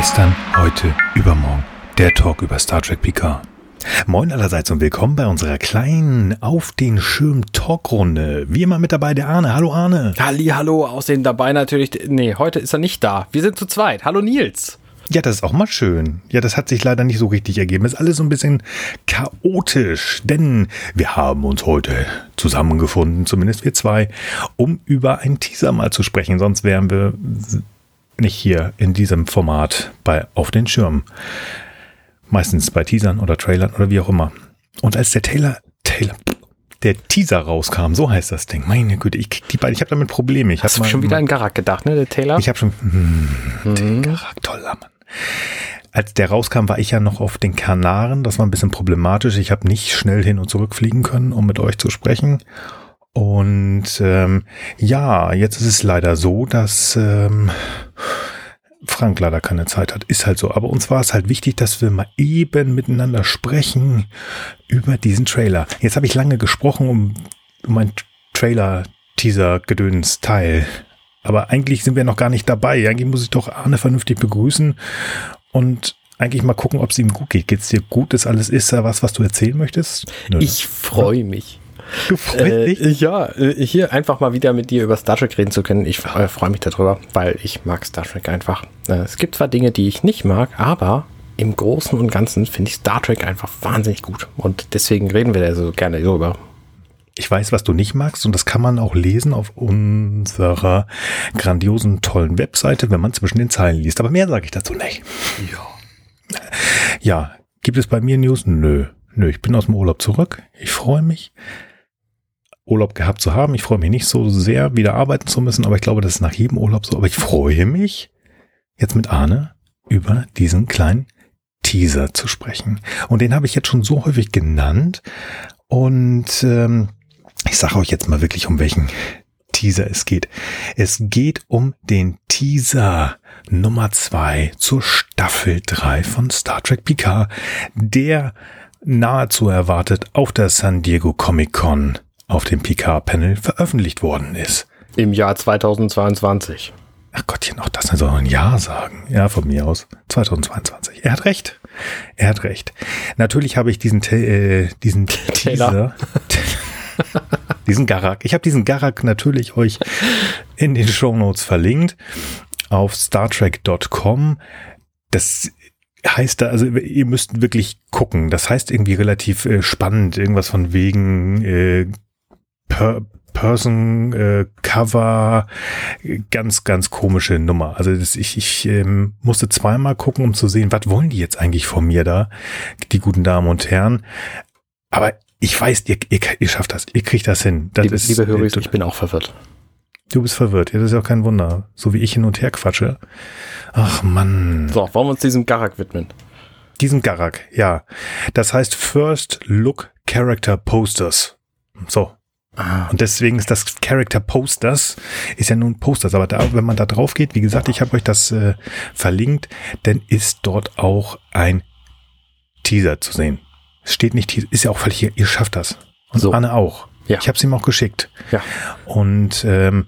Gestern, heute, übermorgen. Der Talk über Star Trek Picard. Moin allerseits und willkommen bei unserer kleinen Auf den Schirm Talkrunde. Wie immer mit dabei der Arne. Hallo Arne. Halli, hallo. Außerdem dabei natürlich. Nee, heute ist er nicht da. Wir sind zu zweit. Hallo Nils. Ja, das ist auch mal schön. Ja, das hat sich leider nicht so richtig ergeben. Ist alles so ein bisschen chaotisch, denn wir haben uns heute zusammengefunden, zumindest wir zwei, um über einen Teaser mal zu sprechen. Sonst wären wir nicht hier in diesem Format bei Auf den Schirm. Meistens bei Teasern oder Trailern oder wie auch immer. Und als der Taylor, Taylor, der Teaser rauskam, so heißt das Ding. Meine Güte, ich krieg die beiden, ich habe damit Probleme. Ich Hast du mal, schon wieder an Garak gedacht, ne, der Taylor? Ich habe schon, hm, mhm. Garak, toller Mann. Als der rauskam, war ich ja noch auf den Kanaren. Das war ein bisschen problematisch. Ich habe nicht schnell hin und zurück fliegen können, um mit euch zu sprechen. Und ähm, ja, jetzt ist es leider so, dass ähm, Frank leider keine Zeit hat. Ist halt so. Aber uns war es halt wichtig, dass wir mal eben miteinander sprechen über diesen Trailer. Jetzt habe ich lange gesprochen um, um ein Trailer-Teaser-Gedöns-Teil. Aber eigentlich sind wir noch gar nicht dabei. Eigentlich muss ich doch Arne vernünftig begrüßen und eigentlich mal gucken, ob es ihm gut geht. Geht es dir gut? Ist alles, ist da was, was du erzählen möchtest? Nö. Ich freue mich. Du freust äh, dich? Ja, äh, hier einfach mal wieder mit dir über Star Trek reden zu können. Ich äh, freue mich darüber, weil ich mag Star Trek einfach. Äh, es gibt zwar Dinge, die ich nicht mag, aber im Großen und Ganzen finde ich Star Trek einfach wahnsinnig gut. Und deswegen reden wir da so gerne darüber. Ich weiß, was du nicht magst und das kann man auch lesen auf unserer grandiosen, tollen Webseite, wenn man zwischen den Zeilen liest. Aber mehr sage ich dazu nicht. Ja. Ja, gibt es bei mir News? Nö. Nö, ich bin aus dem Urlaub zurück. Ich freue mich. Urlaub gehabt zu haben. Ich freue mich nicht so sehr, wieder arbeiten zu müssen, aber ich glaube, das ist nach jedem Urlaub so. Aber ich freue mich, jetzt mit Arne über diesen kleinen Teaser zu sprechen. Und den habe ich jetzt schon so häufig genannt. Und ähm, ich sage euch jetzt mal wirklich, um welchen Teaser es geht. Es geht um den Teaser Nummer zwei zur Staffel drei von Star Trek Picard, der nahezu erwartet auf der San Diego Comic Con auf dem Picard-Panel veröffentlicht worden ist. Im Jahr 2022. Ach Gottchen, auch das soll ein Jahr sagen. Ja, von mir aus. 2022. Er hat recht. Er hat recht. Natürlich habe ich diesen, äh, diesen Teaser, diesen Garak. Ich habe diesen Garak natürlich euch in den Show Notes verlinkt auf StarTrek.com. Das heißt da, also ihr müsst wirklich gucken. Das heißt irgendwie relativ äh, spannend, irgendwas von wegen äh, per Person äh, Cover, ganz, ganz komische Nummer. Also das, ich, ich ähm, musste zweimal gucken, um zu sehen, was wollen die jetzt eigentlich von mir da, die guten Damen und Herren. Aber ich weiß, ihr, ihr, ihr schafft das, ihr kriegt das hin. Das liebe, ist, liebe Hörer, ich bin auch verwirrt. Du bist verwirrt, ja, das ist ja auch kein Wunder. So wie ich hin und her quatsche. Ach Mann. So, wollen wir uns diesem Garak widmen? Diesem Garak, ja. Das heißt First Look Character Posters. So, Ah. Und deswegen ist das Character Posters, ist ja nun Posters, aber da, wenn man da drauf geht, wie gesagt, ich habe euch das äh, verlinkt, dann ist dort auch ein Teaser zu sehen. Es steht nicht Teaser, ist ja auch völlig, hier, ihr schafft das. Und so. Anne auch. Ja. Ich habe es ihm auch geschickt. Ja. Und ähm,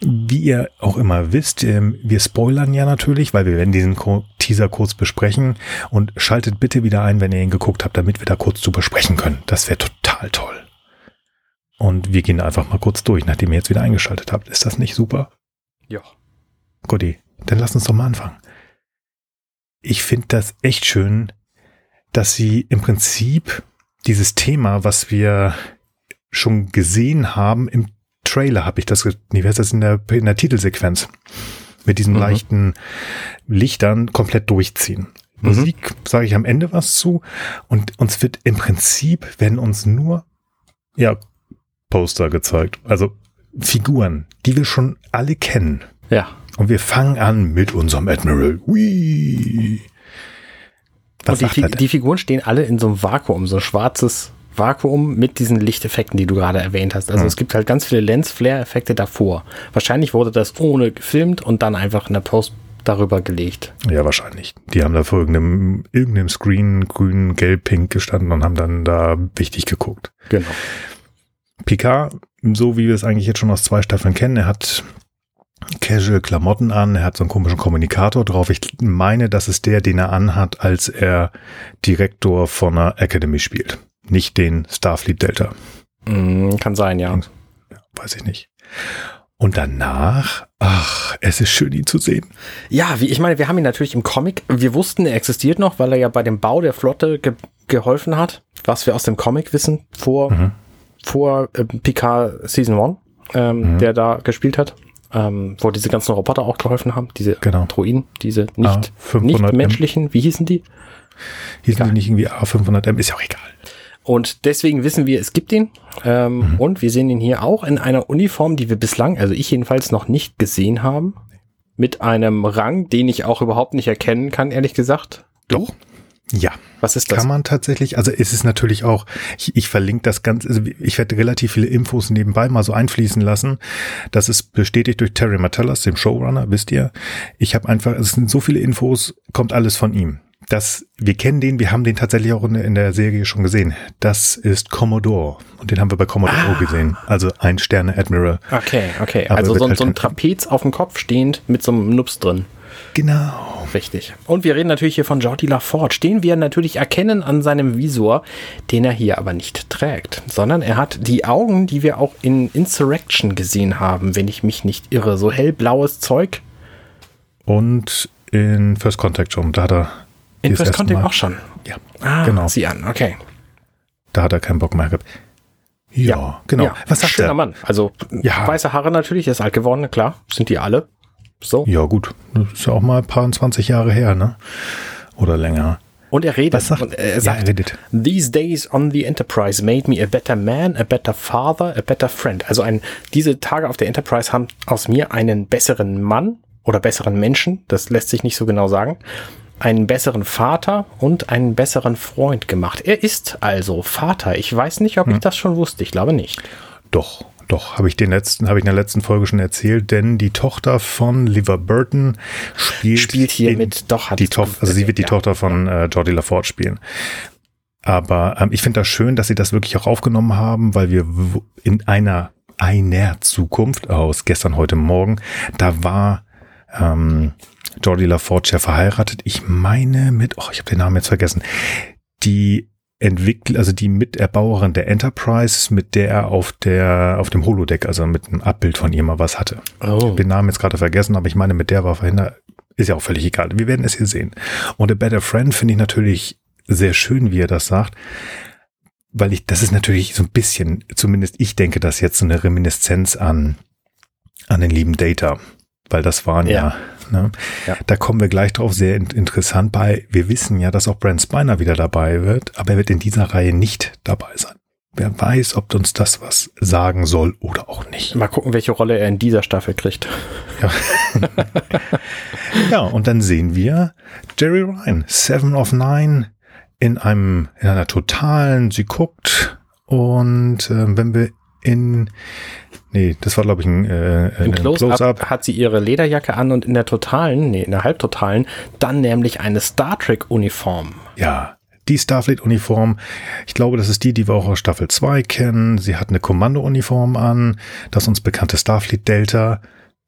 wie ihr auch immer wisst, ähm, wir spoilern ja natürlich, weil wir werden diesen Teaser kurz besprechen. Und schaltet bitte wieder ein, wenn ihr ihn geguckt habt, damit wir da kurz zu besprechen können. Das wäre total toll. Und wir gehen einfach mal kurz durch, nachdem ihr jetzt wieder eingeschaltet habt. Ist das nicht super? Ja. Guti, dann lass uns doch mal anfangen. Ich finde das echt schön, dass sie im Prinzip dieses Thema, was wir schon gesehen haben, im Trailer habe ich das, nee, wie heißt das in der, in der Titelsequenz, mit diesen mhm. leichten Lichtern komplett durchziehen. Mhm. Musik sage ich am Ende was zu und uns wird im Prinzip, wenn uns nur ja Poster gezeigt. Also Figuren, die wir schon alle kennen. Ja. Und wir fangen an mit unserem Admiral. Whee. Was und die, die Figuren stehen alle in so einem Vakuum, so ein schwarzes Vakuum mit diesen Lichteffekten, die du gerade erwähnt hast. Also mhm. es gibt halt ganz viele Lens-Flare-Effekte davor. Wahrscheinlich wurde das ohne gefilmt und dann einfach in der Post darüber gelegt. Ja, wahrscheinlich. Die haben da vor irgendeinem, irgendeinem Screen grün, gelb, pink gestanden und haben dann da wichtig geguckt. Genau. Picard, so wie wir es eigentlich jetzt schon aus zwei Staffeln kennen, er hat casual Klamotten an, er hat so einen komischen Kommunikator drauf. Ich meine, das ist der, den er anhat, als er Direktor von einer Academy spielt. Nicht den Starfleet Delta. Mm, kann sein, ja. Weiß ich nicht. Und danach, ach, es ist schön, ihn zu sehen. Ja, wie ich meine, wir haben ihn natürlich im Comic. Wir wussten, er existiert noch, weil er ja bei dem Bau der Flotte ge geholfen hat, was wir aus dem Comic wissen vor, mhm. Vor äh, Picard Season 1, ähm, mhm. der da gespielt hat. Ähm, wo diese ganzen Roboter auch geholfen haben, diese genau. Droiden, diese nicht, nicht menschlichen, wie hießen die? Hießen egal. die nicht irgendwie A500M, ist ja auch egal. Und deswegen wissen wir, es gibt ihn. Ähm, mhm. Und wir sehen ihn hier auch in einer Uniform, die wir bislang, also ich jedenfalls noch nicht gesehen haben. Mit einem Rang, den ich auch überhaupt nicht erkennen kann, ehrlich gesagt. Doch. Ja. Was ist das? Kann man tatsächlich, also ist es natürlich auch, ich, ich verlinke das Ganze, also ich werde relativ viele Infos nebenbei mal so einfließen lassen. Das ist bestätigt durch Terry Martellas, dem Showrunner, wisst ihr. Ich habe einfach, es sind so viele Infos, kommt alles von ihm das, wir kennen den, wir haben den tatsächlich auch in, in, der Serie schon gesehen. Das ist Commodore. Und den haben wir bei Commodore ah. gesehen. Also ein Sterne Admiral. Okay, okay. Aber also so, halt so ein Trapez auf dem Kopf stehend mit so einem Nups drin. Genau. Richtig. Und wir reden natürlich hier von Jordi LaForge, den wir natürlich erkennen an seinem Visor, den er hier aber nicht trägt, sondern er hat die Augen, die wir auch in Insurrection gesehen haben, wenn ich mich nicht irre. So hellblaues Zeug. Und in First Contact schon, da hat er in First Contact auch schon? Ja, ah, genau. Sieh an, okay. Da hat er keinen Bock mehr gehabt. Ja, ja genau. Ja. Was sagt Schöner der? Mann. Also ja. weiße Haare natürlich, ist alt geworden, klar. Sind die alle. So. Ja, gut. Das ist ja auch mal ein paar 20 Jahre her, ne? Oder länger. Und er redet. Was sagt, und er sagt, ja, er redet. These days on the Enterprise made me a better man, a better father, a better friend. Also ein, diese Tage auf der Enterprise haben aus mir einen besseren Mann oder besseren Menschen, das lässt sich nicht so genau sagen, einen besseren Vater und einen besseren Freund gemacht. Er ist also Vater. Ich weiß nicht, ob hm. ich das schon wusste. Ich glaube nicht. Doch, doch, habe ich den letzten, habe ich in der letzten Folge schon erzählt, denn die Tochter von Liver Burton spielt, spielt hier mit, doch, hat die Tochter, also sie wird die ja. Tochter von äh, Jordi LaForge spielen. Aber ähm, ich finde das schön, dass sie das wirklich auch aufgenommen haben, weil wir in einer einer Zukunft aus gestern, heute Morgen, da war ähm, Jordi LaForge ja verheiratet. Ich meine mit, oh, ich habe den Namen jetzt vergessen. Die entwickelt, also die Miterbauerin der Enterprise, mit der er auf der, auf dem Holodeck, also mit einem Abbild von ihr mal was hatte. Oh. Ich den Namen jetzt gerade vergessen, aber ich meine, mit der war verhindert. Ist ja auch völlig egal. Wir werden es hier sehen. Und A Better Friend finde ich natürlich sehr schön, wie er das sagt. Weil ich, das ist natürlich so ein bisschen, zumindest ich denke das jetzt so eine Reminiszenz an, an den lieben Data. Weil das waren ja, ja Ne? Ja. Da kommen wir gleich drauf, sehr interessant bei. Wir wissen ja, dass auch Brent Spiner wieder dabei wird, aber er wird in dieser Reihe nicht dabei sein. Wer weiß, ob uns das was sagen soll oder auch nicht. Mal gucken, welche Rolle er in dieser Staffel kriegt. Ja, ja und dann sehen wir Jerry Ryan, Seven of Nine, in einem, in einer totalen, sie guckt und äh, wenn wir in Nee, das war, glaube ich, ein, äh, Im Close-Up Close hat sie ihre Lederjacke an und in der totalen, nee, in der halbtotalen, dann nämlich eine Star Trek-Uniform. Ja, die Starfleet-Uniform. Ich glaube, das ist die, die wir auch aus Staffel 2 kennen. Sie hat eine Kommando-Uniform an, das uns bekannte Starfleet-Delta.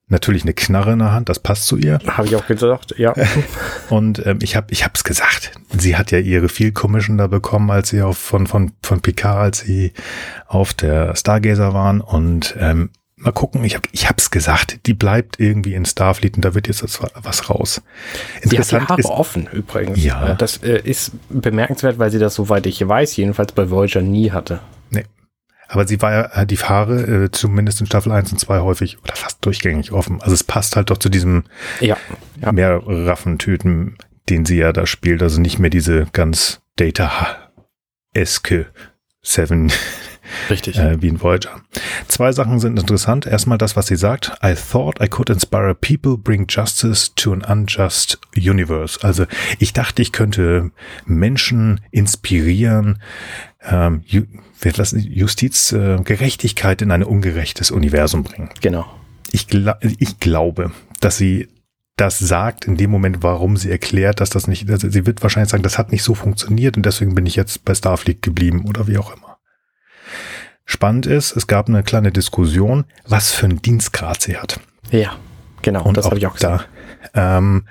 Natürlich eine Knarre in der Hand, das passt zu ihr. Habe ich auch gesagt, ja. Und ähm, ich habe ich hab's gesagt. Sie hat ja ihre Field Commission da bekommen, als sie auf von von von Picard, als sie auf der Stargazer waren und ähm, mal gucken, ich habe ich hab's gesagt, die bleibt irgendwie in Starfleet und da wird jetzt was raus. Interessant die hat die Haare ist, offen übrigens. Ja. Das äh, ist bemerkenswert, weil sie das soweit ich weiß, jedenfalls bei Voyager nie hatte. Aber sie war ja die Fahre, äh, zumindest in Staffel 1 und 2 häufig oder fast durchgängig offen. Also es passt halt doch zu diesem ja, ja. mehr Raffentüten, den sie ja da spielt. Also nicht mehr diese ganz Data-eske Seven Richtig. Äh, wie in Voyager. Zwei Sachen sind interessant. Erstmal das, was sie sagt. I thought I could inspire people, bring justice to an unjust universe. Also ich dachte, ich könnte Menschen inspirieren, ähm, Justiz, äh, Gerechtigkeit in ein ungerechtes Universum bringen. Genau. Ich, gla ich glaube, dass sie das sagt in dem Moment, warum sie erklärt, dass das nicht, also sie wird wahrscheinlich sagen, das hat nicht so funktioniert und deswegen bin ich jetzt bei Starfleet geblieben oder wie auch immer. Spannend ist, es gab eine kleine Diskussion, was für einen Dienstgrad sie hat. Ja, Genau, und das habe ich auch gesagt. Da ähm,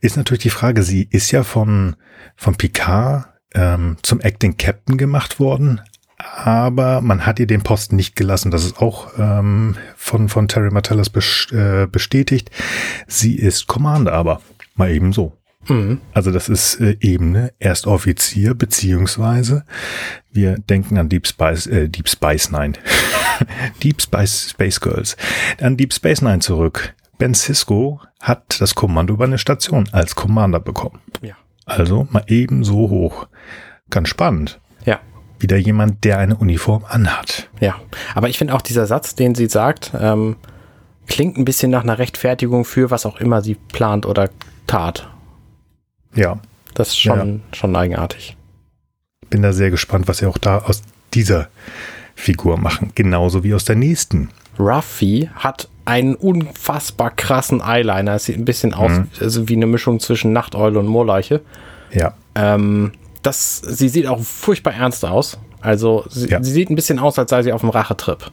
ist natürlich die Frage, sie ist ja von, von Picard ähm, zum Acting Captain gemacht worden, aber man hat ihr den Posten nicht gelassen. Das ist auch ähm, von, von Terry Martellus äh, bestätigt. Sie ist Commander aber, mal eben so. Mhm. Also das ist äh, Ebene Erstoffizier, beziehungsweise wir denken an Deep Spice, äh, Deep Spice Nine. Deep Spice Space Girls. An Deep Space Nine zurück. Ben Cisco hat das Kommando über eine Station als Commander bekommen. Ja. Also mal eben so hoch. Ganz spannend. Ja. Wieder jemand, der eine Uniform anhat. Ja, aber ich finde auch dieser Satz, den sie sagt, ähm, klingt ein bisschen nach einer Rechtfertigung für was auch immer sie plant oder tat. Ja. Das ist schon, ja. schon eigenartig. Bin da sehr gespannt, was sie auch da aus dieser Figur machen. Genauso wie aus der nächsten. Ruffy hat einen unfassbar krassen Eyeliner. Es sieht ein bisschen aus mhm. also wie eine Mischung zwischen Nachteule und Moorleiche. Ja. Ähm, das, sie sieht auch furchtbar ernst aus. Also sie, ja. sie sieht ein bisschen aus, als sei sie auf dem Rachetrip.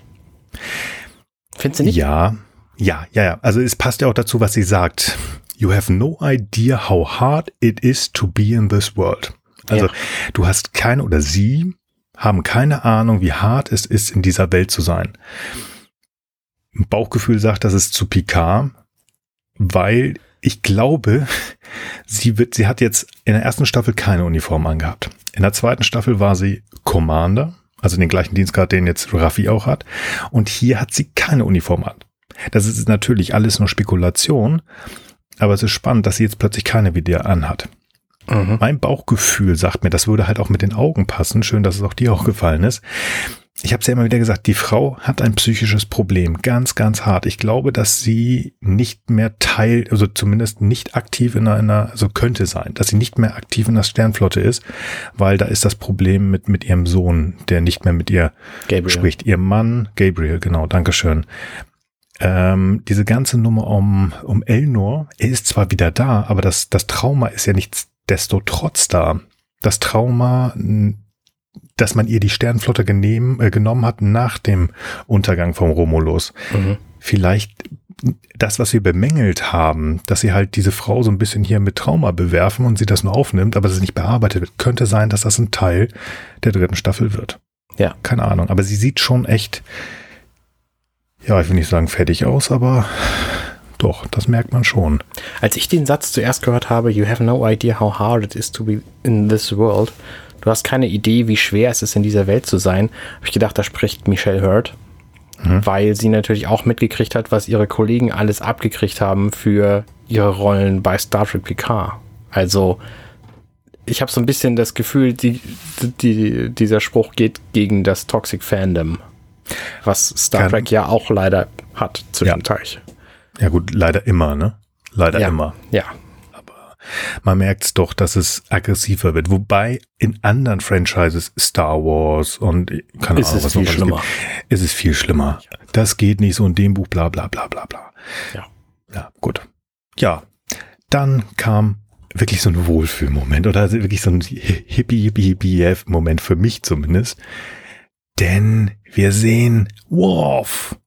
Findest du nicht? Ja, ja, ja, ja. Also es passt ja auch dazu, was sie sagt. You have no idea how hard it is to be in this world. Also ja. du hast keine oder sie haben keine Ahnung, wie hart es ist, in dieser Welt zu sein. Bauchgefühl sagt, das ist zu Picard, weil ich glaube, sie wird, sie hat jetzt in der ersten Staffel keine Uniform angehabt. In der zweiten Staffel war sie Commander, also den gleichen Dienstgrad, den jetzt Raffi auch hat. Und hier hat sie keine Uniform an. Das ist natürlich alles nur Spekulation, aber es ist spannend, dass sie jetzt plötzlich keine wie der anhat. Mhm. Mein Bauchgefühl sagt mir, das würde halt auch mit den Augen passen. Schön, dass es auch dir auch gefallen ist ich habe es ja immer wieder gesagt, die Frau hat ein psychisches Problem, ganz, ganz hart. Ich glaube, dass sie nicht mehr Teil, also zumindest nicht aktiv in einer, also könnte sein, dass sie nicht mehr aktiv in der Sternflotte ist, weil da ist das Problem mit, mit ihrem Sohn, der nicht mehr mit ihr Gabriel. spricht. Ihr Mann, Gabriel, genau, Dankeschön. Ähm, diese ganze Nummer um, um Elnor, er ist zwar wieder da, aber das, das Trauma ist ja nichtsdestotrotz da. Das Trauma dass man ihr die Sternenflotte genehm, äh, genommen hat nach dem Untergang vom Romulus. Mhm. Vielleicht das, was wir bemängelt haben, dass sie halt diese Frau so ein bisschen hier mit Trauma bewerfen und sie das nur aufnimmt, aber es nicht bearbeitet wird, könnte sein, dass das ein Teil der dritten Staffel wird. Ja. Keine Ahnung. Aber sie sieht schon echt, ja, ich will nicht sagen fertig aus, aber doch, das merkt man schon. Als ich den Satz zuerst gehört habe, you have no idea how hard it is to be in this world, du hast keine Idee, wie schwer es ist, in dieser Welt zu sein, habe ich gedacht, da spricht Michelle Hurd, mhm. weil sie natürlich auch mitgekriegt hat, was ihre Kollegen alles abgekriegt haben für ihre Rollen bei Star Trek Picard. Also ich habe so ein bisschen das Gefühl, die, die, dieser Spruch geht gegen das Toxic Fandom, was Star Kann. Trek ja auch leider hat zwischenteils. Ja. ja gut, leider immer, ne? Leider ja. immer. Ja, man merkt es doch, dass es aggressiver wird. Wobei in anderen Franchises, Star Wars und keine Ahnung, was viel noch schlimmer. Gibt, ist es viel schlimmer. Das geht nicht so in dem Buch, bla bla bla bla bla. Ja. Ja, gut. Ja, dann kam wirklich so ein Wohlfühlmoment oder wirklich so ein hippie hippie hippie Moment für mich zumindest. Denn wir sehen Worf.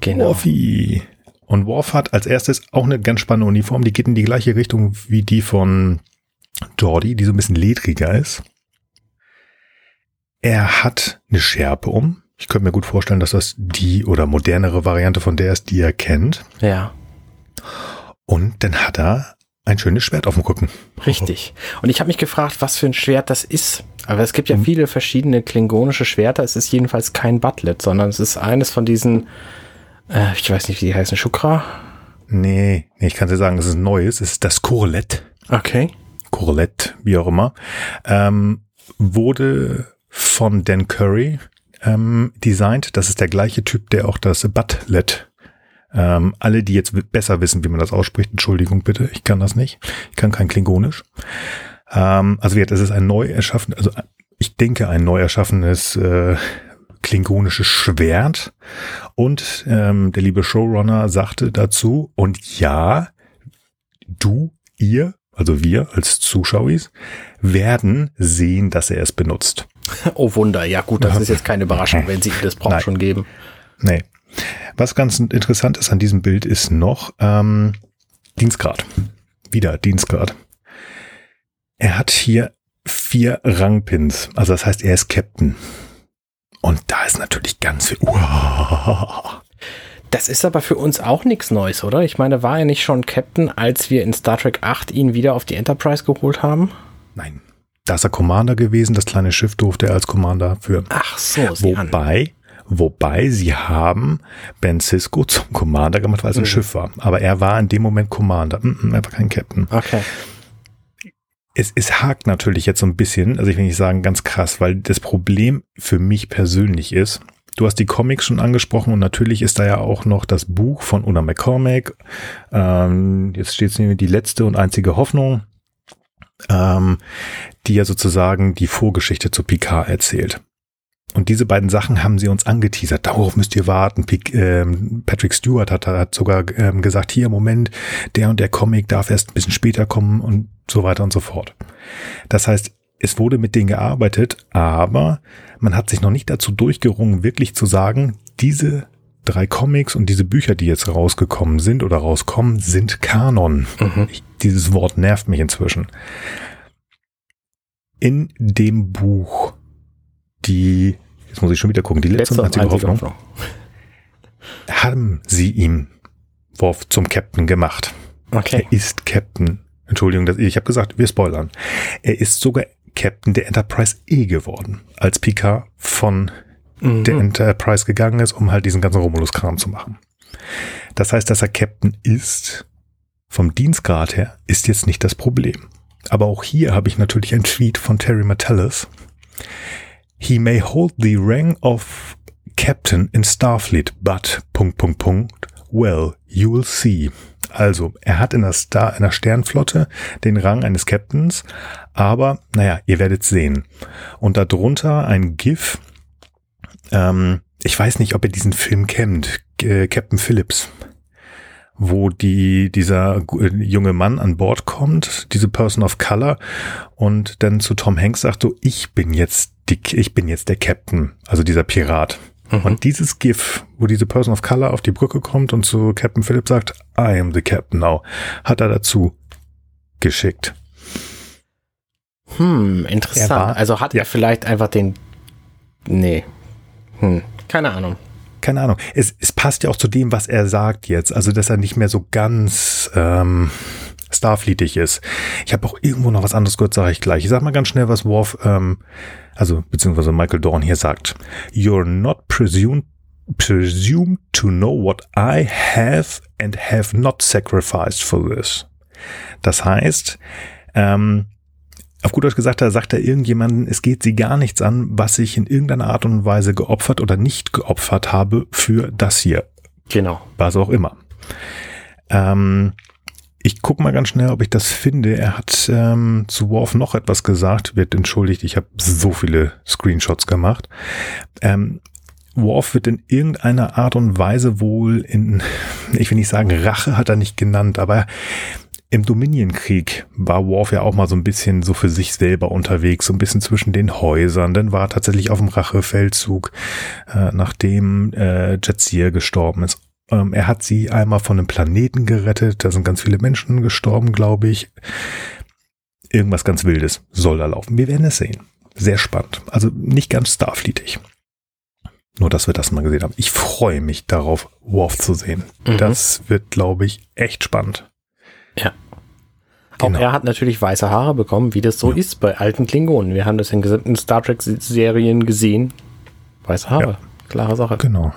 Genau. Worfy. Und Worf hat als erstes auch eine ganz spannende Uniform, die geht in die gleiche Richtung wie die von Jordi, die so ein bisschen ledriger ist. Er hat eine Schärpe um. Ich könnte mir gut vorstellen, dass das die oder modernere Variante von der ist, die er kennt. Ja. Und dann hat er ein schönes Schwert auf dem Rücken. Richtig. Und ich habe mich gefragt, was für ein Schwert das ist. Aber es gibt ja mhm. viele verschiedene klingonische Schwerter. Es ist jedenfalls kein Butlet, sondern es ist eines von diesen äh, ich weiß nicht, wie die heißen. Shukra? Nee, nee, ich kann dir sagen, es ist ein neues. Es ist das Corlett. Okay. Corlett, wie auch immer. Ähm, wurde von Dan Curry ähm, designt. Das ist der gleiche Typ, der auch das Butlet ähm, alle, die jetzt besser wissen, wie man das ausspricht, Entschuldigung bitte, ich kann das nicht. Ich kann kein Klingonisch. Ähm, also gesagt, es ist ein neu erschaffen, also ich denke ein neu erschaffenes äh, klingonisches Schwert. Und ähm, der liebe Showrunner sagte dazu, und ja, du, ihr, also wir als Zuschauer, werden sehen, dass er es benutzt. Oh Wunder, ja gut, das ist jetzt keine Überraschung, wenn sie das braucht schon geben. Nee, Was ganz interessant ist an diesem Bild ist noch ähm, Dienstgrad. Wieder Dienstgrad. Er hat hier vier Rangpins. Also das heißt, er ist Captain. Und da ist natürlich ganz viel. Uah. Das ist aber für uns auch nichts Neues, oder? Ich meine, war er nicht schon Captain, als wir in Star Trek 8 ihn wieder auf die Enterprise geholt haben? Nein. Da ist er Commander gewesen, das kleine Schiff durfte er als Commander führen. Ach so, wobei, wobei sie haben Ben Cisco zum Commander gemacht, weil es ein mhm. Schiff war. Aber er war in dem Moment Commander. Mm, er war kein Captain. Okay. Es, es hakt natürlich jetzt so ein bisschen, also ich will nicht sagen ganz krass, weil das Problem für mich persönlich ist, Du hast die Comics schon angesprochen und natürlich ist da ja auch noch das Buch von Una McCormack. Ähm, jetzt steht es nämlich die letzte und einzige Hoffnung, ähm, die ja sozusagen die Vorgeschichte zu Picard erzählt. Und diese beiden Sachen haben sie uns angeteasert. Darauf müsst ihr warten. Ähm, Patrick Stewart hat, hat sogar ähm, gesagt, hier Moment, der und der Comic darf erst ein bisschen später kommen und so weiter und so fort. Das heißt, es wurde mit denen gearbeitet, aber man hat sich noch nicht dazu durchgerungen, wirklich zu sagen, diese drei Comics und diese Bücher, die jetzt rausgekommen sind oder rauskommen, sind Kanon. Mhm. Ich, dieses Wort nervt mich inzwischen. In dem Buch, die, jetzt muss ich schon wieder gucken, die letzte, letzte und einzige Hoffnung, Hoffnung, haben sie ihm Worf zum Captain gemacht. Okay. Er ist Captain. Entschuldigung, ich habe gesagt, wir spoilern. Er ist sogar Captain der Enterprise E geworden, als Picard von mhm. der Enterprise gegangen ist, um halt diesen ganzen Romulus-Kram zu machen. Das heißt, dass er Captain ist, vom Dienstgrad her, ist jetzt nicht das Problem. Aber auch hier habe ich natürlich ein Tweet von Terry Metellus. He may hold the rank of Captain in Starfleet, but, Punkt, Punkt, Punkt, well, you will see. Also, er hat in der, Star, in der Sternflotte den Rang eines Captains, aber naja, ihr werdet sehen. Und darunter ein GIF. Ähm, ich weiß nicht, ob ihr diesen Film kennt, äh, Captain Phillips, wo die, dieser äh, junge Mann an Bord kommt, diese Person of Color, und dann zu Tom Hanks sagt so, ich bin jetzt die, ich bin jetzt der Captain, also dieser Pirat. Mhm. Und dieses GIF, wo diese Person of Color auf die Brücke kommt und zu Captain Phillips sagt, I am the Captain now, hat er dazu geschickt. Hm, interessant. War, also hat ja. er vielleicht einfach den. Nee. Hm, keine Ahnung. Keine Ahnung. Es, es passt ja auch zu dem, was er sagt jetzt. Also, dass er nicht mehr so ganz ähm, Starfleetig ist. Ich habe auch irgendwo noch was anderes gehört, sage ich gleich. Ich sag mal ganz schnell, was Worf ähm, also beziehungsweise Michael Dorn hier sagt, You're not presumed presumed to know what I have and have not sacrificed for this. Das heißt, ähm, auf gut Deutsch gesagt, da sagt er irgendjemanden, es geht sie gar nichts an, was ich in irgendeiner Art und Weise geopfert oder nicht geopfert habe für das hier. Genau. Was auch immer. Ähm, ich gucke mal ganz schnell, ob ich das finde. Er hat ähm, zu Worf noch etwas gesagt. Wird entschuldigt, ich habe so viele Screenshots gemacht. Ähm, Worf wird in irgendeiner Art und Weise wohl in, ich will nicht sagen Rache hat er nicht genannt, aber im Dominion-Krieg war Worf ja auch mal so ein bisschen so für sich selber unterwegs, so ein bisschen zwischen den Häusern. Dann war er tatsächlich auf dem Rachefeldzug, äh, nachdem äh, Jadzir gestorben ist. Ähm, er hat sie einmal von einem Planeten gerettet. Da sind ganz viele Menschen gestorben, glaube ich. Irgendwas ganz Wildes soll da laufen. Wir werden es sehen. Sehr spannend. Also nicht ganz Starfleetig. Nur, dass wir das mal gesehen haben. Ich freue mich darauf, Worf zu sehen. Mhm. Das wird, glaube ich, echt spannend. Ja. Genau. Auch er hat natürlich weiße Haare bekommen, wie das so ja. ist bei alten Klingonen. Wir haben das in gesamten Star Trek-Serien gesehen. Weiße Haare. Ja. Klare Sache. Genau.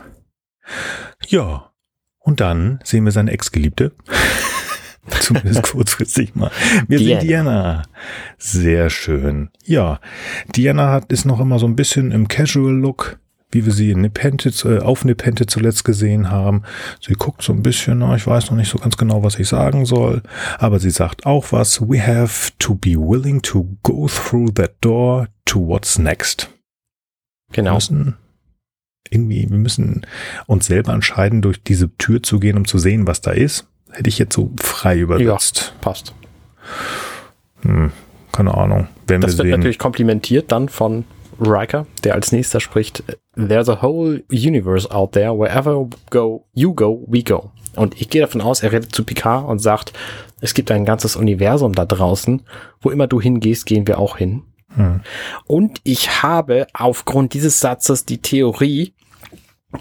Ja, und dann sehen wir seine Ex-Geliebte. Zumindest kurzfristig mal. Wir Diana. sehen Diana. Sehr schön. Ja, Diana hat, ist noch immer so ein bisschen im Casual-Look, wie wir sie in Nepente, äh, auf Nepente zuletzt gesehen haben. Sie guckt so ein bisschen, na, ich weiß noch nicht so ganz genau, was ich sagen soll, aber sie sagt auch was. We have to be willing to go through that door to what's next. Genau. Wir müssen irgendwie, wir müssen uns selber entscheiden, durch diese Tür zu gehen, um zu sehen, was da ist. Hätte ich jetzt so frei übersetzt. Ja, passt. Hm, keine Ahnung. Werden das wird sehen. natürlich komplimentiert dann von Riker, der als nächster spricht, There's a whole universe out there, wherever go, you go, we go. Und ich gehe davon aus, er redet zu Picard und sagt, es gibt ein ganzes Universum da draußen, wo immer du hingehst, gehen wir auch hin. Hm. Und ich habe aufgrund dieses Satzes die Theorie,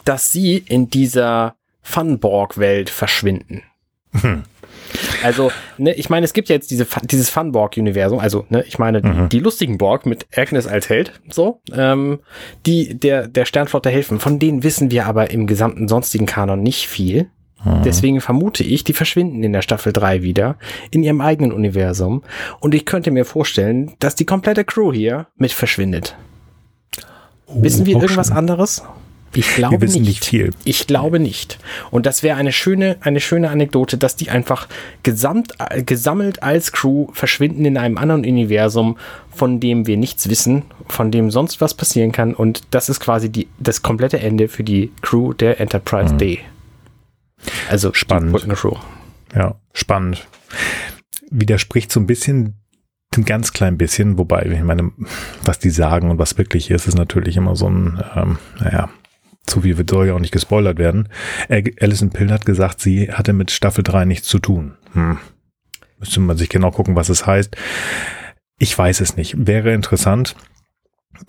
dass sie in dieser Funborg-Welt verschwinden. Hm. Also, ne, ich meine, es gibt ja jetzt diese, dieses Funborg-Universum, also, ne, ich meine, mhm. die, lustigen Borg mit Agnes als Held, so, ähm, die der, der Sternflotte helfen. Von denen wissen wir aber im gesamten sonstigen Kanon nicht viel. Mhm. Deswegen vermute ich, die verschwinden in der Staffel 3 wieder, in ihrem eigenen Universum. Und ich könnte mir vorstellen, dass die komplette Crew hier mit verschwindet. Oh, wissen wir irgendwas anderes? Ich glaube Wir wissen nicht. nicht viel. Ich glaube nicht. Und das wäre eine schöne, eine schöne Anekdote, dass die einfach gesamt, gesammelt als Crew verschwinden in einem anderen Universum, von dem wir nichts wissen, von dem sonst was passieren kann. Und das ist quasi die, das komplette Ende für die Crew der Enterprise mhm. D. Also spannend. Crew. Ja, spannend. Widerspricht so ein bisschen ein ganz klein bisschen, wobei, ich meine, was die sagen und was wirklich ist, ist natürlich immer so ein, ähm, naja, so wie wir soll ja auch nicht gespoilert werden. Alison Pill hat gesagt, sie hatte mit Staffel 3 nichts zu tun. Hm. Müsste man sich genau gucken, was es heißt. Ich weiß es nicht. Wäre interessant,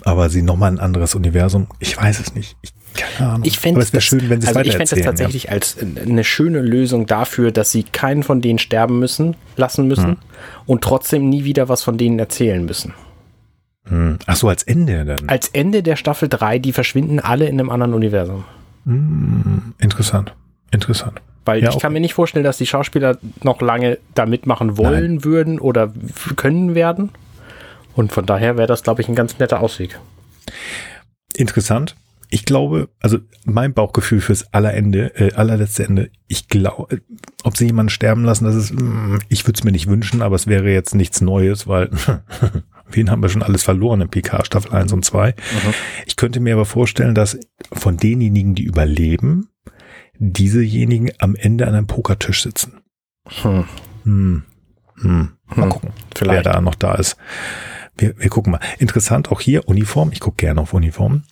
aber sie nochmal ein anderes Universum. Ich weiß es nicht. Ich, keine Ahnung. Ich fände es schön, wenn sie also Ich fände es tatsächlich ja. als eine schöne Lösung dafür, dass sie keinen von denen sterben müssen, lassen müssen hm. und trotzdem nie wieder was von denen erzählen müssen. Hm. Ach so, als Ende dann. Als Ende der Staffel 3, die verschwinden alle in einem anderen Universum. Hm, interessant. Interessant. Weil ja, ich kann mir nicht vorstellen, dass die Schauspieler noch lange da mitmachen wollen Nein. würden oder können werden. Und von daher wäre das, glaube ich, ein ganz netter Ausweg. Interessant. Ich glaube, also mein Bauchgefühl fürs allerende, äh, allerletzte Ende, ich glaube, ob sie jemanden sterben lassen, das ist, hm, ich würde es mir nicht wünschen, aber es wäre jetzt nichts Neues, weil wen haben wir schon alles verloren in PK Staffel 1 und 2. Mhm. Ich könnte mir aber vorstellen, dass von denjenigen, die überleben, diesejenigen am Ende an einem Pokertisch sitzen. Hm. Hm. Hm. Mal hm. gucken, Vielleicht. wer da noch da ist. Wir, wir gucken mal. Interessant auch hier Uniform. Ich gucke gerne auf Uniform.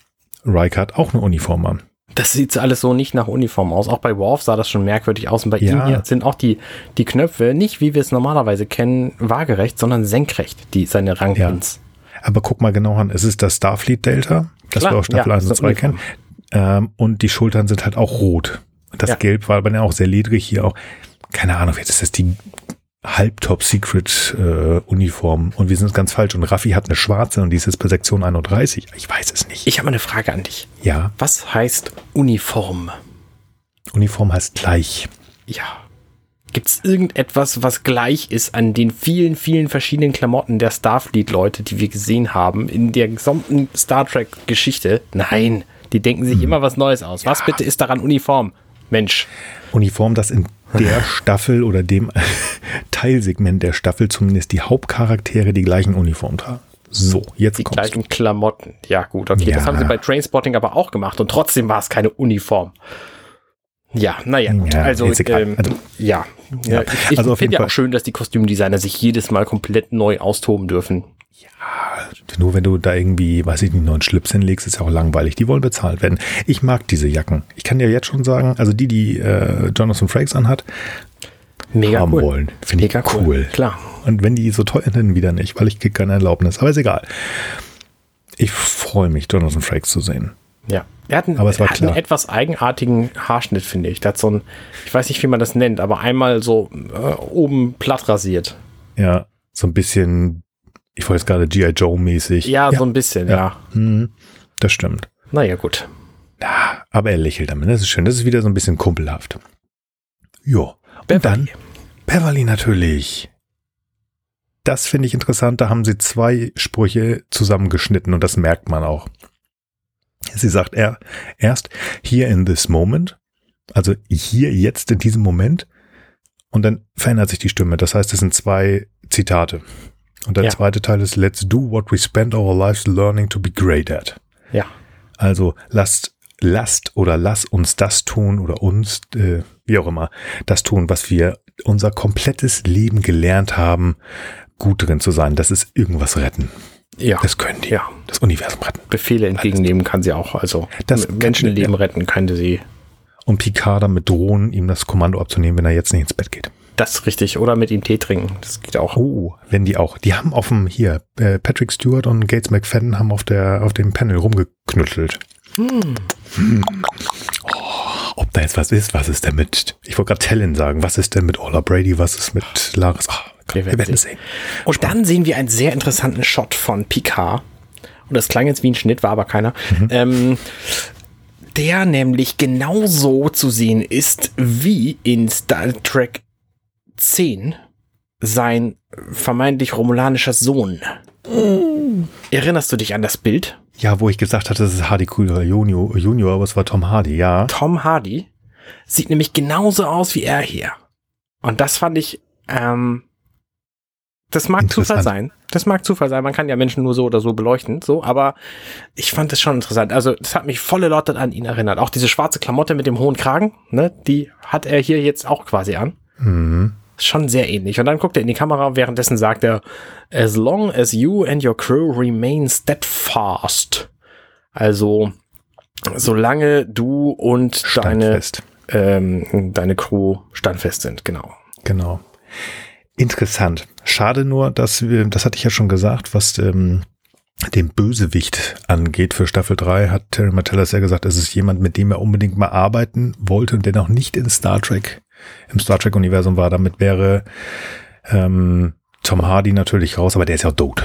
Riker hat auch eine Uniform an. Das sieht alles so nicht nach Uniform aus. Auch bei Worf sah das schon merkwürdig aus. Und bei ja. ihm hier sind auch die, die Knöpfe nicht, wie wir es normalerweise kennen, waagerecht, sondern senkrecht, die seine Rangpins. Ja. Aber guck mal genau an. Es ist das Starfleet Delta, das Klar, wir auch Staffel ja, 1 und 2 kennen. Ähm, und die Schultern sind halt auch rot. Das ja. Gelb war aber ja auch sehr ledrig hier auch. Keine Ahnung, jetzt ist das die Halb-Top-Secret-Uniform äh, und wir sind ganz falsch. Und Raffi hat eine schwarze und die ist jetzt bei Sektion 31. Ich weiß es nicht. Ich habe eine Frage an dich. Ja. Was heißt Uniform? Uniform heißt gleich. Ja. Gibt es irgendetwas, was gleich ist an den vielen, vielen verschiedenen Klamotten der Starfleet-Leute, die wir gesehen haben in der gesamten Star Trek-Geschichte? Nein, die denken sich hm. immer was Neues aus. Ja. Was bitte ist daran Uniform? Mensch. Uniform, das in der Staffel oder dem Teilsegment der Staffel zumindest die Hauptcharaktere die gleichen Uniformen tragen. So, jetzt Die gleichen du. Klamotten. Ja, gut, okay. Ja. Das haben sie bei Trainspotting aber auch gemacht und trotzdem war es keine Uniform. Ja, naja, gut. Ja, also, ähm, also, ja. ja. Ich, ich also finde ja auch schön, dass die Kostümdesigner sich jedes Mal komplett neu austoben dürfen. Ja, nur wenn du da irgendwie, weiß ich nicht, neuen Schlips hinlegst, ist ja auch langweilig. Die wollen bezahlt werden. Ich mag diese Jacken. Ich kann dir jetzt schon sagen, also die, die äh, Jonathan Frakes anhat, Mega haben cool. wollen. Finde ich cool. cool. Klar. Und wenn die so teuer sind, wieder nicht, weil ich kriege keine Erlaubnis. Aber ist egal. Ich freue mich, Jonathan Frakes zu sehen. Ja. Er hat, einen, aber es war hat einen etwas eigenartigen Haarschnitt, finde ich. Der hat so ein, ich weiß nicht, wie man das nennt, aber einmal so äh, oben platt rasiert. Ja, so ein bisschen ich wollte jetzt gerade G.I. Joe mäßig. Ja, ja, so ein bisschen, ja. ja. Mhm. Das stimmt. Naja, gut. Ja, aber er lächelt damit. Das ist schön. Das ist wieder so ein bisschen kumpelhaft. Jo. Und dann Beverly natürlich. Das finde ich interessant. Da haben sie zwei Sprüche zusammengeschnitten und das merkt man auch. Sie sagt er erst here in this moment, also hier jetzt in diesem Moment, und dann verändert sich die Stimme. Das heißt, es sind zwei Zitate. Und der ja. zweite Teil ist Let's do what we spend our lives learning to be great at. Ja. Also lasst, lasst oder lass uns das tun oder uns, äh, wie auch immer, das tun, was wir unser komplettes Leben gelernt haben, gut drin zu sein. Das ist irgendwas retten. Ja. Das können die. Ja. Das Universum retten. Befehle entgegennehmen kann sie auch. Also Das Menschenleben kann- retten könnte sie. Und Picard damit drohen, ihm das Kommando abzunehmen, wenn er jetzt nicht ins Bett geht. Das richtig. Oder mit ihm Tee trinken. Das geht auch. Oh, wenn die auch. Die haben auf dem, hier, äh, Patrick Stewart und Gates McFadden haben auf der, auf dem Panel rumgeknüttelt. Hm. Oh, ob da jetzt was ist, was ist denn mit, ich wollte gerade Tellen sagen, was ist denn mit Ola Brady, was ist mit Laris? Ah, Wir werden wir werden sehen. sehen. Und dann sehen wir einen sehr interessanten Shot von Picard. Und das klang jetzt wie ein Schnitt, war aber keiner. Ähm, der nämlich genauso zu sehen ist wie in Star Trek 10 sein vermeintlich romulanischer Sohn. Erinnerst du dich an das Bild? Ja, wo ich gesagt hatte, das ist Hardy Krüger Junior, Junior, aber es war Tom Hardy, ja. Tom Hardy sieht nämlich genauso aus wie er hier. Und das fand ich, ähm, das mag Zufall sein. Das mag Zufall sein. Man kann ja Menschen nur so oder so beleuchten, so, aber ich fand das schon interessant. Also, das hat mich volle Lotte an ihn erinnert. Auch diese schwarze Klamotte mit dem hohen Kragen, ne, die hat er hier jetzt auch quasi an. Mhm. Schon sehr ähnlich. Und dann guckt er in die Kamera währenddessen sagt er, as long as you and your crew remain steadfast. Also, solange du und deine, Standfest. ähm, deine Crew standfest sind, genau. Genau. Interessant. Schade nur, dass wir, das hatte ich ja schon gesagt, was ähm, den Bösewicht angeht für Staffel 3, hat Terry Martellus ja gesagt, es ist jemand, mit dem er unbedingt mal arbeiten wollte und der noch nicht in Star Trek, im Star Trek-Universum war. Damit wäre ähm, Tom Hardy natürlich raus, aber der ist ja auch tot.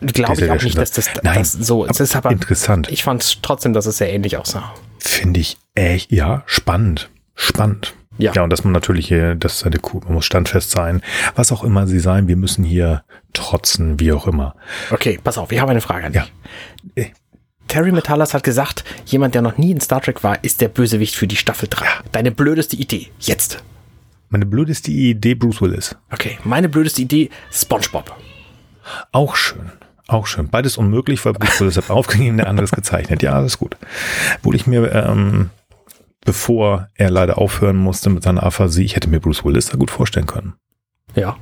Glaube ich auch nicht, dass das, Nein, das so ist. Es ist aber, Interessant. ich fand trotzdem, dass es sehr ähnlich aussah. Finde ich echt, ja, spannend. Spannend. Ja. Ja, und dass man natürlich hier, dass seine Kuh, man muss standfest sein. Was auch immer sie sein, wir müssen hier trotzen, wie auch immer. Okay, pass auf, ich habe eine Frage an Ja. dich. Terry Metalas hat gesagt, jemand, der noch nie in Star Trek war, ist der Bösewicht für die Staffel 3. Deine blödeste Idee. Jetzt. Meine blödeste Idee, Bruce Willis. Okay, meine blödeste Idee, SpongeBob. Auch schön. Auch schön. Beides unmöglich, weil Bruce Willis hat aufgegeben, der andere ist gezeichnet. Ja, alles gut. Obwohl ich mir, ähm, bevor er leider aufhören musste mit seiner Aphasie, ich hätte mir Bruce Willis da gut vorstellen können. Ja.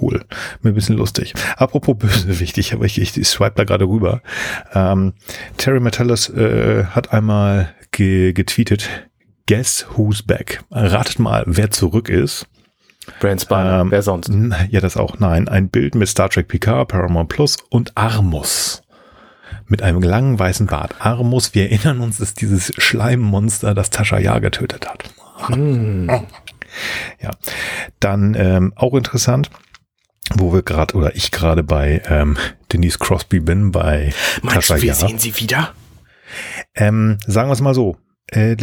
Cool. Mir ein bisschen lustig. Apropos Bösewicht, ich, ich, ich, ich swipe da gerade rüber. Ähm, Terry Metellus äh, hat einmal ge getweetet, Guess who's back? Ratet mal, wer zurück ist. Brand Spiner, Ähm, wer sonst? Ja, das auch. Nein, ein Bild mit Star Trek Picard, Paramount Plus und Armus. Mit einem langen weißen Bart. Armus, wir erinnern uns, ist dieses Schleimmonster, das Tascha Ja getötet hat. Ja. Dann ähm, auch interessant, wo wir gerade oder ich gerade bei ähm, Denise Crosby bin, bei Meinst Tascha du, wir Ja. sehen sie wieder? Ähm, sagen wir es mal so. Äh,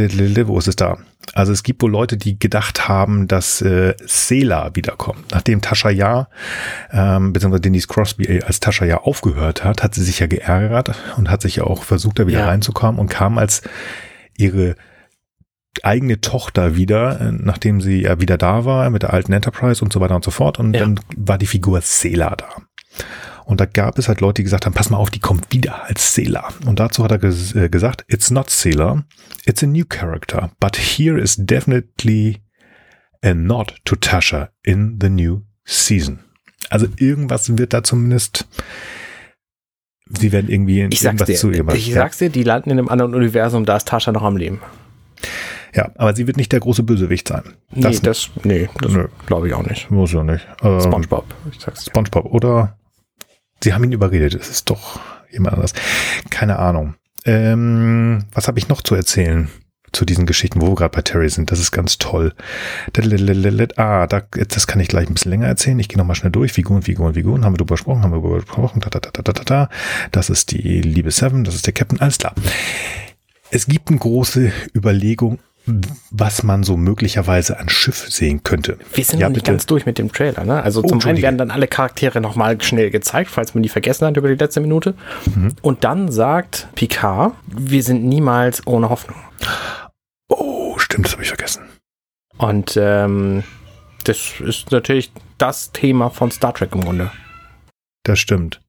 wo ist es da? Also es gibt wohl Leute, die gedacht haben, dass äh, Sela wiederkommt. Nachdem Tascha Ja, ähm, beziehungsweise Denise Crosby äh, als Tascha Ja aufgehört hat, hat sie sich ja geärgert und hat sich ja auch versucht, da wieder Ja. reinzukommen und kam als ihre eigene Tochter wieder, äh, nachdem sie ja wieder da war mit der alten Enterprise und so weiter und so fort. Und Ja. dann war die Figur Sela da. Und da gab es halt Leute, die gesagt haben, pass mal auf, die kommt wieder als Sailor. Und dazu hat er ges äh, gesagt, it's not Sailor, it's a new character, but here is definitely a nod to Tasha in the new season. Also irgendwas wird da zumindest, sie werden irgendwie Ich sag's irgendwas dir, zu ihr machen. ich sag's dir, die landen in einem anderen Universum, da ist Tascha noch am Leben. ja. ja, aber sie wird nicht der große Bösewicht sein. nee, das, nee, das glaube ich auch nicht. muss ja nicht. Ähm, SpongeBob. Ich sag's dir. SpongeBob oder sie haben ihn überredet, es ist doch jemand anderes. Keine Ahnung. Ähm, was habe ich noch zu erzählen zu diesen Geschichten, wo wir gerade bei Terry sind? Das ist ganz toll. Ah, da, das kann ich gleich ein bisschen länger erzählen. Ich gehe nochmal schnell durch. Figuren, Figuren, Figuren. Haben wir drüber gesprochen, haben wir drüber gesprochen. Da, da, da, da, da, da. Das ist die liebe Seven, das ist der Captain. Alles klar. Es gibt eine große Überlegung, was man so möglicherweise an Schiff sehen könnte. Wir sind Ja, nicht bitte. ganz durch mit dem Trailer, ne? Also Oh, zum einen werden dann alle Charaktere nochmal schnell gezeigt, falls man die vergessen hat über die letzte Minute. Mhm. Und dann sagt Picard, wir sind niemals ohne Hoffnung. Oh, stimmt, das habe ich vergessen. Und ähm, das ist natürlich das Thema von Star Trek im Grunde. Das stimmt.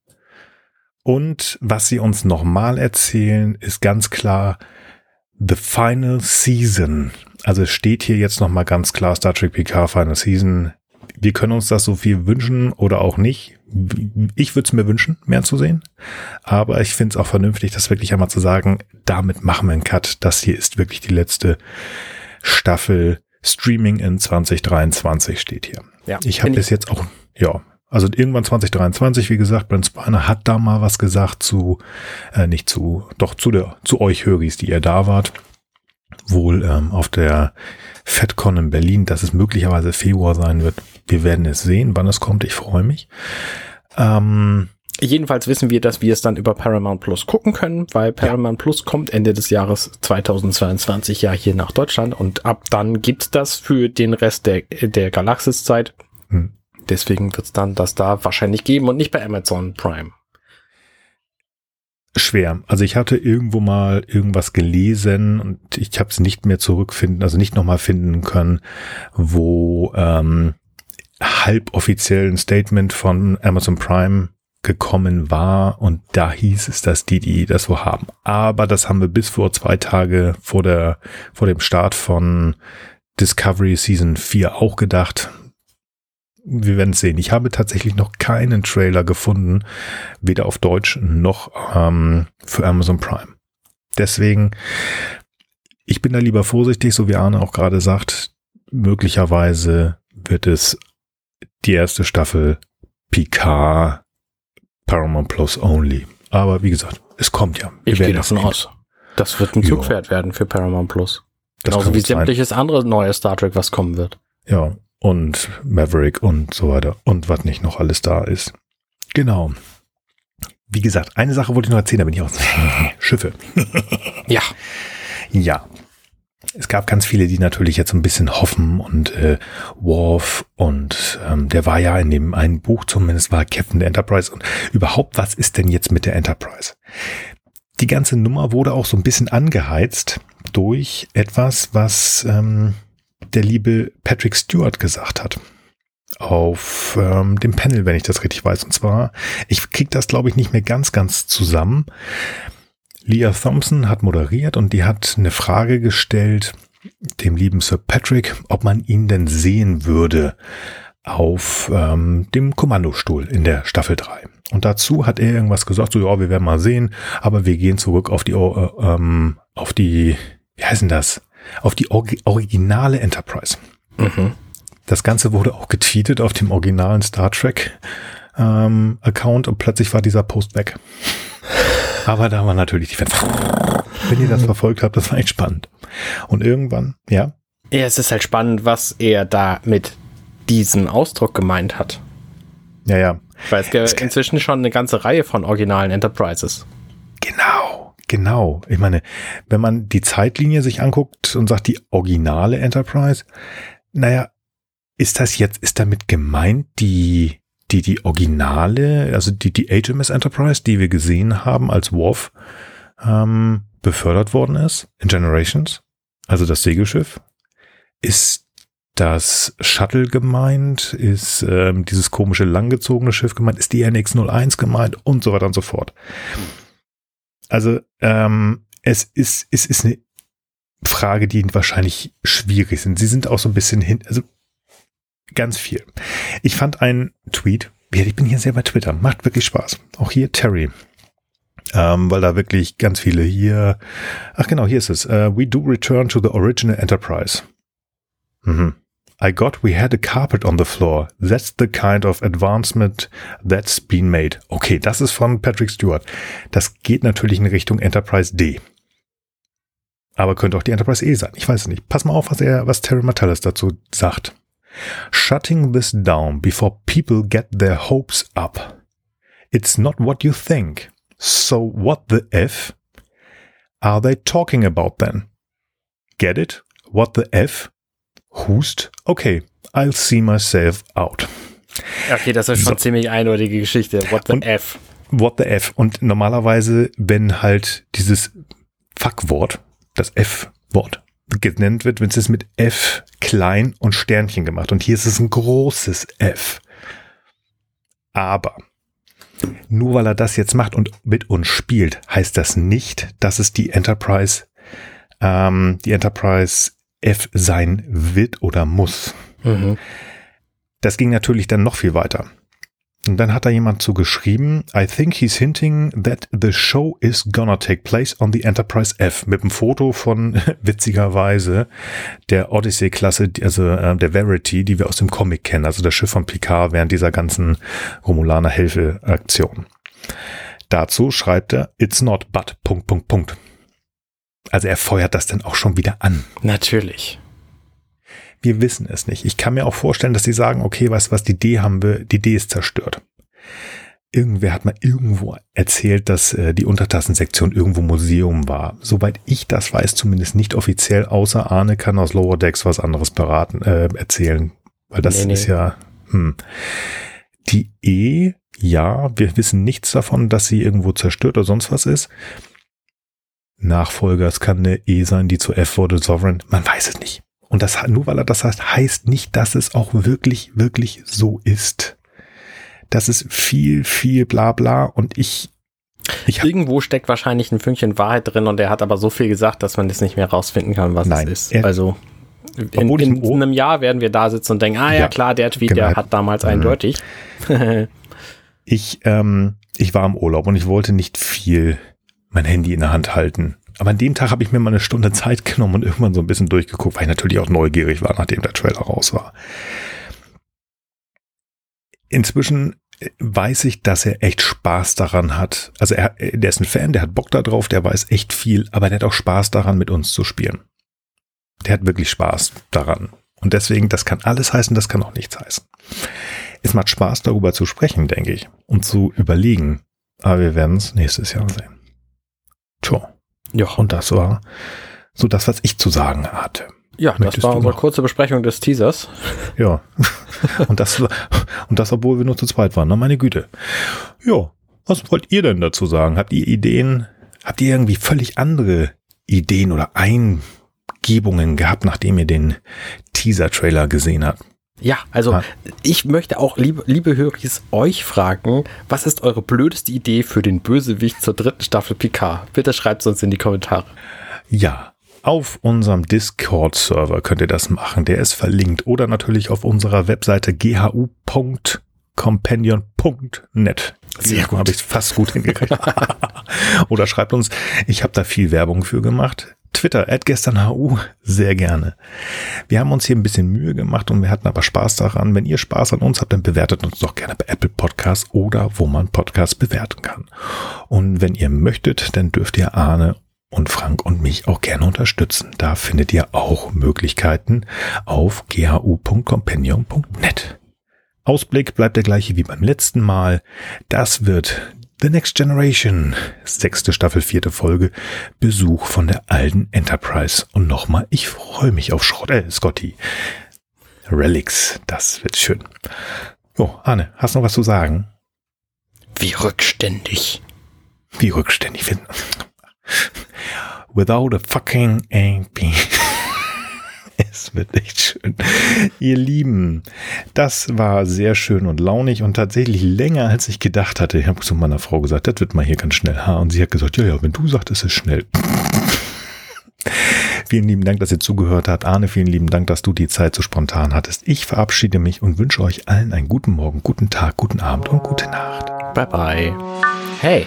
Und was sie uns nochmal erzählen, ist ganz klar The Final Season. Also es steht hier jetzt nochmal ganz klar Star Trek PK Final Season. Wir können uns das so viel wünschen oder auch nicht. ich würde es mir wünschen, mehr zu sehen. Aber ich finde es auch vernünftig, das wirklich einmal zu sagen, damit machen wir einen Cut. Das hier ist wirklich die letzte Staffel Streaming in 2023 steht hier. Ja, ich habe bis jetzt auch, ja, also irgendwann 2023, wie gesagt, Brent Spiner hat da mal was gesagt zu, äh, nicht zu, doch zu der, zu euch Höris, die ihr da wart. Wohl ähm, auf der FedCon in Berlin, dass es möglicherweise Februar sein wird. Wir werden es sehen, wann es kommt. Ich freue mich. Ähm, Jedenfalls wissen wir, dass wir es dann über Paramount Plus gucken können, weil Paramount ja. Plus kommt Ende des Jahres 2022 ja hier nach Deutschland und ab dann gibt's das für den Rest der, der Galaxis-Zeit. Hm. Deswegen wird's dann das da wahrscheinlich geben und nicht bei Amazon Prime. Schwer. Also ich hatte irgendwo mal irgendwas gelesen und ich habe es nicht mehr zurückfinden, also nicht nochmal finden können, wo ähm, halboffiziell ein Statement von Amazon Prime gekommen war und da hieß es, dass die, die das so haben. Aber das haben wir bis vor zwei Tage vor der, vor dem Start von Discovery Season 4 auch gedacht. Wir werden es sehen. Ich habe tatsächlich noch keinen Trailer gefunden, weder auf Deutsch noch ähm, für Amazon Prime. Deswegen, ich bin da lieber vorsichtig, so wie Arne auch gerade sagt. Möglicherweise wird es die erste Staffel Picard Paramount Plus only. Aber wie gesagt, es kommt ja. Wir ich gehe davon aus. Das wird ein Zugpferd werden für Paramount Plus. Genauso wie sämtliches sein. andere neue Star Trek, was kommen wird. Ja, und Maverick und so weiter und was nicht noch alles da ist. Genau. Wie gesagt, eine Sache wollte ich noch erzählen, da bin ich aus. Schiffe. ja. Ja, es gab ganz viele, die natürlich jetzt ein bisschen hoffen und äh, Worf und ähm, der war ja in dem einen Buch zumindest war Captain der Enterprise und überhaupt, was ist denn jetzt mit der Enterprise? Die ganze Nummer wurde auch so ein bisschen angeheizt durch etwas, was ähm, der liebe Patrick Stewart gesagt hat auf ähm, dem Panel, wenn ich das richtig weiß. Und zwar, ich krieg das glaube ich nicht mehr ganz, ganz zusammen. Leah Thompson hat moderiert und die hat eine Frage gestellt dem lieben Sir Patrick, ob man ihn denn sehen würde auf ähm, dem Kommandostuhl in der Staffel 3. Und dazu hat er irgendwas gesagt, so ja, wir werden mal sehen, aber wir gehen zurück auf die, äh, ähm, auf die, wie heißen das? Auf die Or originale Enterprise. Mhm. Das Ganze wurde auch getweetet auf dem originalen Star Trek ähm, Account und plötzlich war dieser Post weg. Aber da war natürlich die Fans. Wenn ihr das verfolgt habt, das war echt spannend. Und irgendwann, ja. Ja, es ist halt spannend, was er da mit diesem Ausdruck gemeint hat. Ja, ja. Weil es gibt inzwischen schon eine ganze Reihe von originalen Enterprises. Genau, genau. Ich meine, wenn man die Zeitlinie sich anguckt und sagt, die originale Enterprise, naja, ist das jetzt, ist damit gemeint die die, die Originale, also die, die HMS Enterprise, die wir gesehen haben, als Worf ähm, befördert worden ist in Generations, also das Segelschiff, ist das Shuttle gemeint, ist ähm, dieses komische langgezogene Schiff gemeint, ist die NX-01 gemeint und so weiter und so fort. Also ähm, es ist, es ist eine Frage, die wahrscheinlich schwierig sind. Sie sind auch so ein bisschen hin, also Ganz viel. Ich fand einen Tweet, ich bin hier sehr bei Twitter, macht wirklich Spaß. Auch hier Terry. Ähm, weil da wirklich ganz viele hier, ach genau, hier ist es. Uh, we do return to the original Enterprise. Mhm. I got we had a carpet on the floor. That's the kind of advancement that's been made. Okay, das ist von Patrick Stewart. Das geht natürlich in Richtung Enterprise D. Aber könnte auch die Enterprise E sein. Ich weiß es nicht. Pass mal auf, was er, was Terry Matalis dazu sagt. Shutting this down before people get their hopes up. It's not what you think. So what the F are they talking about then? Get it? What the F? Hust? Okay, I'll see myself out. Okay, das ist schon so. ziemlich eindeutige Geschichte. What the Und F? What the F? Und normalerweise, wenn halt dieses Fuckwort, das F-Wort, genannt wird, wenn es ist mit F klein und Sternchen gemacht. Und hier ist es ein großes F. Aber nur weil er das jetzt macht und mit uns spielt, heißt das nicht, dass es die Enterprise, ähm, die Enterprise F sein wird oder muss. Mhm. Das ging natürlich dann noch viel weiter. Und dann hat da jemand zu geschrieben, I think he's hinting that the show is gonna take place on the Enterprise F mit einem Foto von witzigerweise der Odyssey-Klasse, also äh, der Verity, die wir aus dem Comic kennen, also das Schiff von Picard während dieser ganzen Romulaner-Hilfe-Aktion. Dazu schreibt er, it's not but, Punkt, Punkt, Punkt. Also er feuert das dann auch schon wieder an. Natürlich. Wir wissen es nicht. Ich kann mir auch vorstellen, dass sie sagen, okay, weißt du was, die Idee haben wir, die Idee ist zerstört. Irgendwer hat mal irgendwo erzählt, dass äh, die Untertassensektion irgendwo Museum war. Soweit ich das weiß, zumindest nicht offiziell, außer Arne kann aus Lower Decks was anderes beraten, äh, erzählen. Weil das nee, nee. ist ja, hm. Die E, ja, wir wissen nichts davon, dass sie irgendwo zerstört oder sonst was ist. Nachfolger, es kann eine E sein, die zu F wurde, Sovereign, man weiß es nicht. Und das, nur weil er das heißt, heißt nicht, dass es auch wirklich, wirklich so ist. Das ist viel, viel bla bla und ich, ich Irgendwo steckt wahrscheinlich ein Fünkchen Wahrheit drin und er hat aber so viel gesagt, dass man das nicht mehr rausfinden kann, was Nein, es ist. Also in, in, in, einem Jahr werden wir da sitzen und denken, ah ja, ja klar, der Tweet, genau. der hat damals mhm. eindeutig. ich, ähm, ich war im Urlaub und ich wollte nicht viel mein Handy in der Hand halten. Aber an dem Tag habe ich mir mal eine Stunde Zeit genommen und irgendwann so ein bisschen durchgeguckt, weil ich natürlich auch neugierig war, nachdem der Trailer raus war. Inzwischen äh, weiß ich, dass er echt Spaß daran hat. Also er, äh, der ist ein Fan, der hat Bock da drauf, der weiß echt viel, aber der hat auch Spaß daran, mit uns zu spielen. Der hat wirklich Spaß daran. Und deswegen, das kann alles heißen, das kann auch nichts heißen. Es macht Spaß, darüber zu sprechen, denke ich, und zu überlegen. Aber wir werden es nächstes Jahr sehen. Tja. Ja. Und das war so das, was ich zu sagen hatte. Ja, Möchtest das war unsere kurze Besprechung des Teasers. Ja. und das, und das, obwohl wir nur zu zweit waren. Na, meine Güte. Ja. Was wollt ihr denn dazu sagen? Habt ihr Ideen? Habt ihr irgendwie völlig andere Ideen oder Eingebungen gehabt, nachdem ihr den Teaser-Trailer gesehen habt? Ja, also ah. ich möchte auch, liebe, liebe Höris, euch fragen, was ist eure blödeste Idee für den Bösewicht zur dritten Staffel Picard? Bitte schreibt es uns in die Kommentare. Ja, auf unserem Discord-Server könnt ihr das machen. Der ist verlinkt. Oder natürlich auf unserer Webseite ghu.companion.net. Sehr gut. Habe ich fast gut hingekriegt. Oder schreibt uns, ich habe da viel Werbung für gemacht. Twitter, gesternhu, sehr gerne. Wir haben uns hier ein bisschen Mühe gemacht und wir hatten aber Spaß daran. Wenn ihr Spaß an uns habt, dann bewertet uns doch gerne bei Apple Podcasts oder wo man Podcasts bewerten kann. Und wenn ihr möchtet, dann dürft ihr Arne und Frank und mich auch gerne unterstützen. Da findet ihr auch Möglichkeiten auf ghu.companion.net. Ausblick bleibt der gleiche wie beim letzten Mal. Das wird The Next Generation, sechste Staffel, vierte Folge, Besuch von der alten Enterprise. Und nochmal, ich freue mich auf Schrott, äh, Scotty. Relics, das wird schön. Jo, Arne, hast du noch was zu sagen? Wie rückständig. Wie rückständig. Without a fucking AP. Es wird echt schön. Ihr Lieben, das war sehr schön und launig und tatsächlich länger, als ich gedacht hatte. Ich habe zu meiner Frau gesagt, das wird mal hier ganz schnell. Und sie hat gesagt, ja, ja, wenn du sagst, ist es schnell. Vielen lieben Dank, dass ihr zugehört habt. Arne, vielen lieben Dank, dass du die Zeit so spontan hattest. Ich verabschiede mich und wünsche euch allen einen guten Morgen, guten Tag, guten Abend und gute Nacht. Bye bye. Hey.